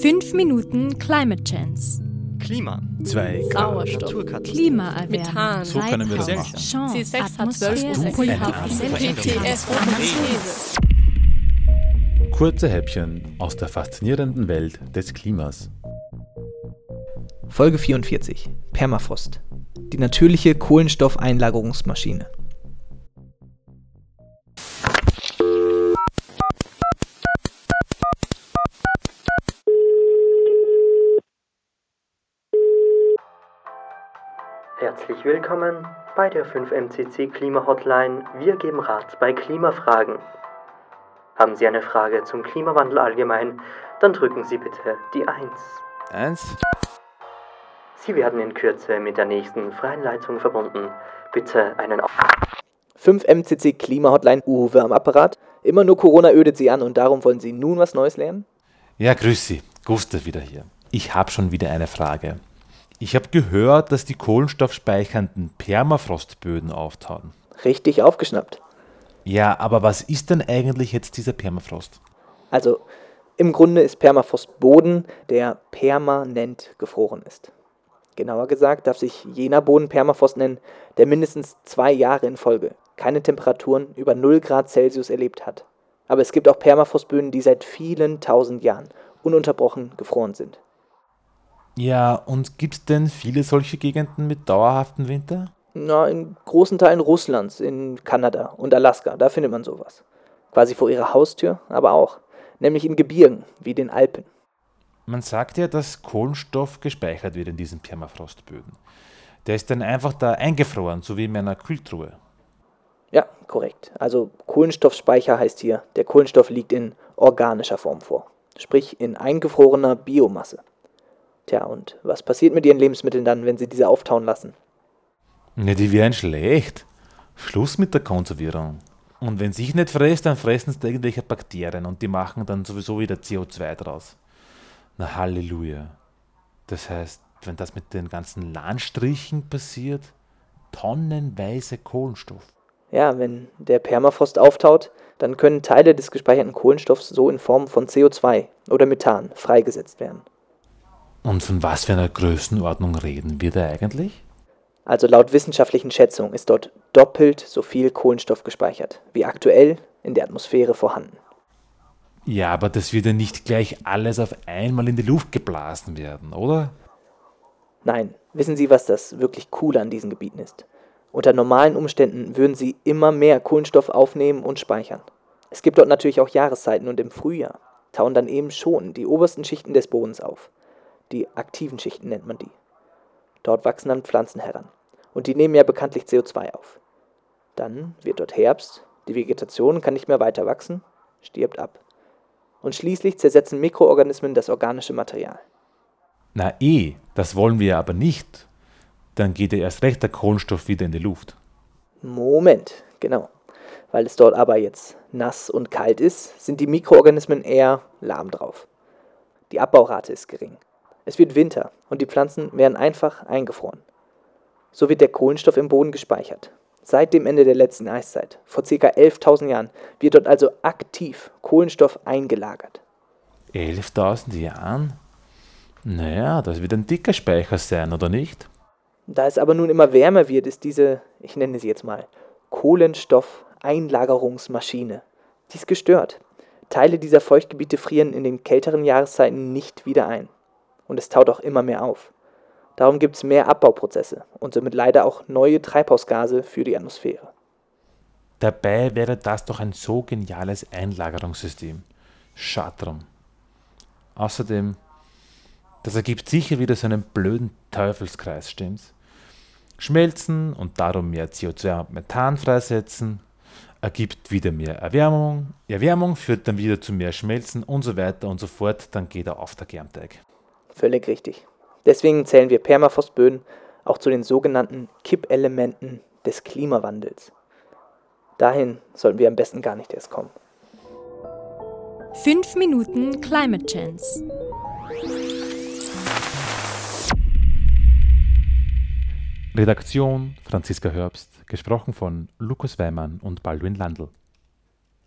5 Minuten Climate Chance. Klima. 2 Sauerstoff. Naturkatastrophen. Klimaerwärmung. Methan. So können wir das machen. Chance. C6 hat 12 Atmosphäre. Prozent. GTS Atmosphäre. Kurze Häppchen aus der faszinierenden Welt des Klimas. Folge 44 Permafrost. Die natürliche Kohlenstoffeinlagerungsmaschine. Herzlich willkommen bei der 5MCC Klima Hotline. Wir geben Rat bei Klimafragen. Haben Sie eine Frage zum Klimawandel allgemein, dann drücken Sie bitte die 1. Eins. Sie werden in Kürze mit der nächsten freien Leitung verbunden. Bitte einen Auf 5 MCC Klima Hotline Uwe am Apparat. Immer nur Corona ödet sie an und darum wollen sie nun was Neues lernen? Ja, grüß Sie. Gustav wieder hier. Ich habe schon wieder eine Frage. Ich habe gehört, dass die kohlenstoffspeichernden Permafrostböden auftauen. Richtig aufgeschnappt. Ja, aber was ist denn eigentlich jetzt dieser Permafrost? Also im Grunde ist Permafrost Boden, der permanent gefroren ist. Genauer gesagt darf sich jener Boden Permafrost nennen, der mindestens zwei Jahre in Folge keine Temperaturen über 0 Grad Celsius erlebt hat. Aber es gibt auch Permafrostböden, die seit vielen tausend Jahren ununterbrochen gefroren sind. Ja, und gibt es denn viele solche Gegenden mit dauerhaftem Winter? Na, in großen Teilen Russlands, in Kanada und Alaska, da findet man sowas. Quasi vor ihrer Haustür, aber auch. Nämlich in Gebirgen, wie den Alpen. Man sagt ja, dass Kohlenstoff gespeichert wird in diesen Permafrostböden. Der ist dann einfach da eingefroren, so wie in meiner Kühltruhe. Ja, korrekt. Also Kohlenstoffspeicher heißt hier, der Kohlenstoff liegt in organischer Form vor. Sprich in eingefrorener Biomasse. Tja, und was passiert mit ihren Lebensmitteln dann, wenn sie diese auftauen lassen? Ne, die wären schlecht. Schluss mit der Konservierung. Und wenn sich nicht frisst, dann fressen es irgendwelche Bakterien und die machen dann sowieso wieder CO2 draus. Na Halleluja. Das heißt, wenn das mit den ganzen Landstrichen passiert, tonnenweise Kohlenstoff. Ja, wenn der Permafrost auftaut, dann können Teile des gespeicherten Kohlenstoffs so in Form von CO2 oder Methan freigesetzt werden. Und von was für einer Größenordnung reden wir da eigentlich? Also laut wissenschaftlichen Schätzungen ist dort doppelt so viel Kohlenstoff gespeichert, wie aktuell in der Atmosphäre vorhanden. Ja, aber das wird ja nicht gleich alles auf einmal in die Luft geblasen werden, oder? Nein, wissen Sie, was das wirklich Coole an diesen Gebieten ist? Unter normalen Umständen würden sie immer mehr Kohlenstoff aufnehmen und speichern. Es gibt dort natürlich auch Jahreszeiten und im Frühjahr tauen dann eben schon die obersten Schichten des Bodens auf. Die aktiven Schichten nennt man die. Dort wachsen dann Pflanzen heran. Und die nehmen ja bekanntlich CO2 auf. Dann wird dort Herbst, die Vegetation kann nicht mehr weiter wachsen, stirbt ab. Und schließlich zersetzen Mikroorganismen das organische Material. Na eh, das wollen wir aber nicht. Dann geht ja erst recht der Kohlenstoff wieder in die Luft. Moment, genau. Weil es dort aber jetzt nass und kalt ist, sind die Mikroorganismen eher lahm drauf. Die Abbaurate ist gering. Es wird Winter und die Pflanzen werden einfach eingefroren. So wird der Kohlenstoff im Boden gespeichert. Seit dem Ende der letzten Eiszeit, vor ca. 11.000 Jahren, wird dort also aktiv Kohlenstoff eingelagert. 11.000 Jahren? Naja, das wird ein dicker Speicher sein, oder nicht? Da es aber nun immer wärmer wird, ist diese, ich nenne sie jetzt mal, Kohlenstoffeinlagerungsmaschine. Die ist gestört. Teile dieser Feuchtgebiete frieren in den kälteren Jahreszeiten nicht wieder ein. Und es taut auch immer mehr auf. Darum gibt es mehr Abbauprozesse und somit leider auch neue Treibhausgase für die Atmosphäre. Dabei wäre das doch ein so geniales Einlagerungssystem. Schade drum. Außerdem, das ergibt sicher wieder so einen blöden Teufelskreis, stimmt's? Schmelzen und darum mehr CO2 und Methan freisetzen, ergibt wieder mehr Erwärmung. Erwärmung führt dann wieder zu mehr Schmelzen und so weiter und so fort, dann geht er auf der Germteig. Völlig richtig. Deswegen zählen wir Permafrostböden auch zu den sogenannten Kippelementen des Klimawandels. Dahin sollten wir am besten gar nicht erst kommen. 5 Minuten Climate Chance. Redaktion Franziska Herbst, gesprochen von Lukas Weimann und Baldwin Landl.